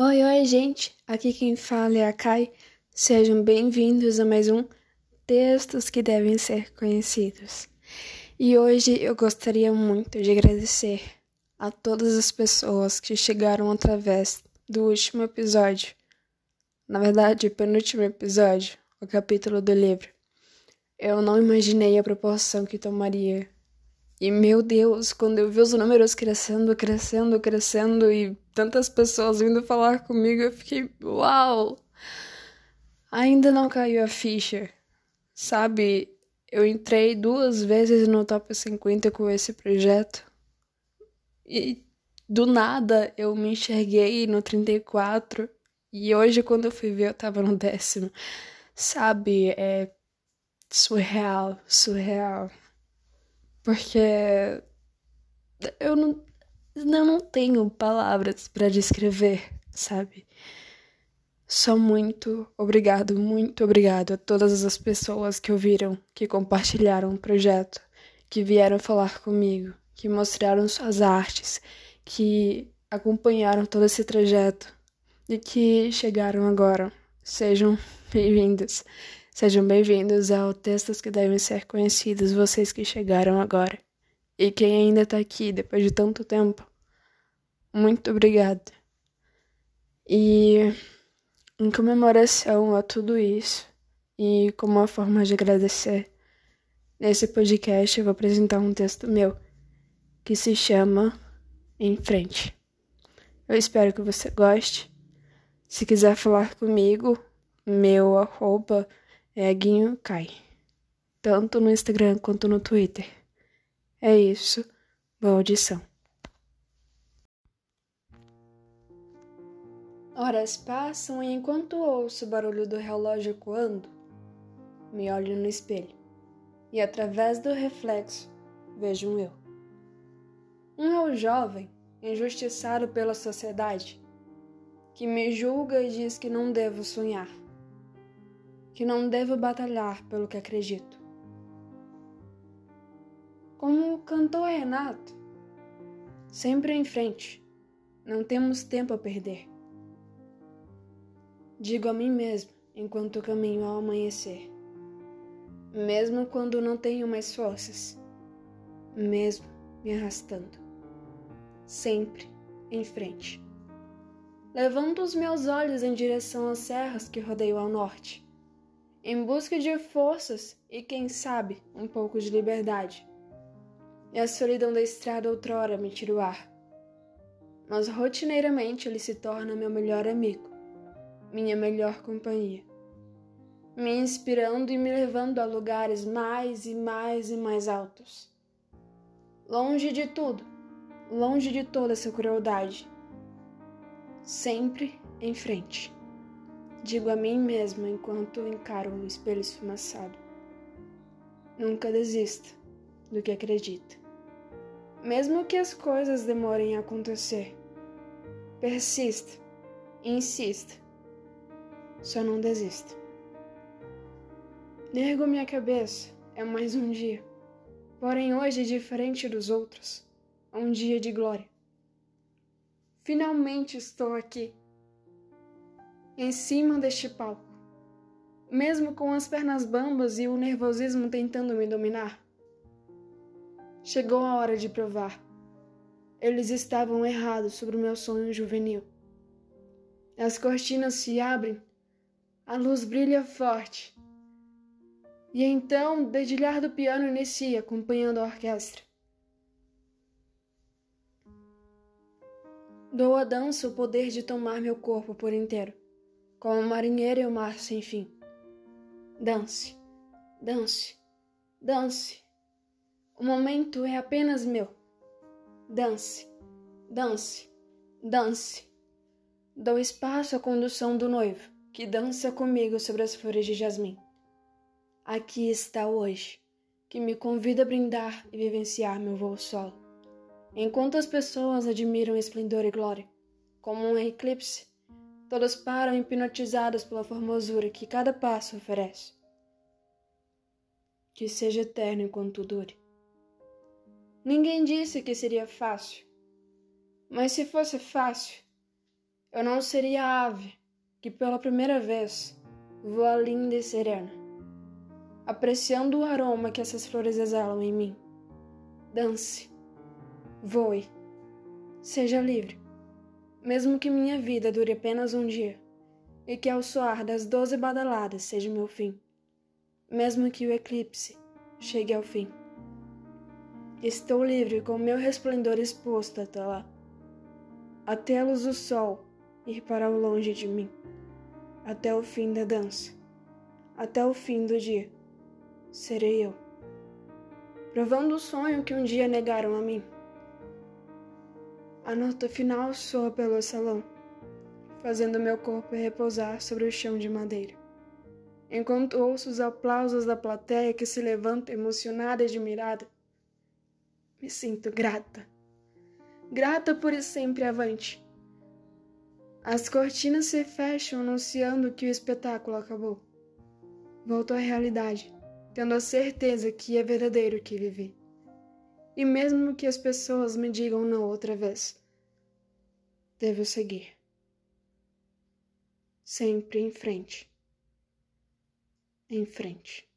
Oi, oi, gente! Aqui quem fala é a Kai. Sejam bem-vindos a mais um Textos que Devem Ser Conhecidos. E hoje eu gostaria muito de agradecer a todas as pessoas que chegaram através do último episódio. Na verdade, penúltimo episódio, o capítulo do livro. Eu não imaginei a proporção que tomaria e meu Deus, quando eu vi os números crescendo, crescendo, crescendo e tantas pessoas vindo falar comigo, eu fiquei, uau! Ainda não caiu a ficha. Sabe, eu entrei duas vezes no top 50 com esse projeto. E do nada eu me enxerguei no 34 e hoje quando eu fui ver eu tava no décimo. Sabe, é surreal, surreal. Porque eu não, eu não tenho palavras para descrever, sabe? Só muito obrigado, muito obrigado a todas as pessoas que ouviram, que compartilharam o projeto, que vieram falar comigo, que mostraram suas artes, que acompanharam todo esse trajeto e que chegaram agora. Sejam bem-vindos. Sejam bem-vindos ao Textos que Devem Ser Conhecidos, vocês que chegaram agora. E quem ainda tá aqui depois de tanto tempo, muito obrigada. E em comemoração a tudo isso, e como uma forma de agradecer, nesse podcast eu vou apresentar um texto meu que se chama Em Frente. Eu espero que você goste. Se quiser falar comigo, meu arroba é Guinho Cai, tanto no Instagram quanto no Twitter. É isso, boa audição. Horas passam e enquanto ouço o barulho do relógio coando, me olho no espelho e através do reflexo vejo um eu. Um eu jovem, injustiçado pela sociedade, que me julga e diz que não devo sonhar que não devo batalhar pelo que acredito. Como cantou Renato, sempre em frente, não temos tempo a perder. Digo a mim mesmo enquanto caminho ao amanhecer, mesmo quando não tenho mais forças, mesmo me arrastando, sempre em frente. Levanto os meus olhos em direção às serras que rodeiam ao norte em busca de forças e, quem sabe, um pouco de liberdade. E a solidão da estrada outrora me tira o ar. Mas rotineiramente ele se torna meu melhor amigo, minha melhor companhia, me inspirando e me levando a lugares mais e mais e mais altos. Longe de tudo, longe de toda essa crueldade. Sempre em frente. Digo a mim mesma enquanto encaro o espelho esfumaçado. Nunca desista do que acredita. Mesmo que as coisas demorem a acontecer, persista, insista. Só não desista. Nergo minha cabeça, é mais um dia. Porém, hoje, diferente dos outros, é um dia de glória. Finalmente estou aqui em cima deste palco, mesmo com as pernas bambas e o nervosismo tentando me dominar. Chegou a hora de provar. Eles estavam errados sobre o meu sonho juvenil. As cortinas se abrem, a luz brilha forte. E então o dedilhar do piano inicia, acompanhando a orquestra. Dou à dança o poder de tomar meu corpo por inteiro como o marinheiro e o mar sem fim. Dance, dance, dance. O momento é apenas meu. Dance, dance, dance. Dou espaço à condução do noivo, que dança comigo sobre as flores de jasmim. Aqui está hoje, que me convida a brindar e vivenciar meu voo solo. Enquanto as pessoas admiram esplendor e glória, como um eclipse, Todos param hipnotizados pela formosura que cada passo oferece. Que seja eterno enquanto dure. Ninguém disse que seria fácil. Mas se fosse fácil, Eu não seria a ave que pela primeira vez voa linda e serena, apreciando o aroma que essas flores exalam em mim. Dance, voe, seja livre, mesmo que minha vida dure apenas um dia e que ao soar das doze badaladas seja meu fim, mesmo que o eclipse chegue ao fim. Estou livre com meu resplendor exposto até lá, até a luz do sol ir para o longe de mim, até o fim da dança, até o fim do dia, serei eu, provando o sonho que um dia negaram a mim. A nota final soa pelo salão, fazendo meu corpo repousar sobre o chão de madeira. Enquanto ouço os aplausos da plateia que se levanta emocionada e admirada, me sinto grata. Grata por ir sempre avante as cortinas se fecham anunciando que o espetáculo acabou. Volto à realidade, tendo a certeza que é verdadeiro o que vivi. E mesmo que as pessoas me digam não outra vez, devo seguir. Sempre em frente. Em frente.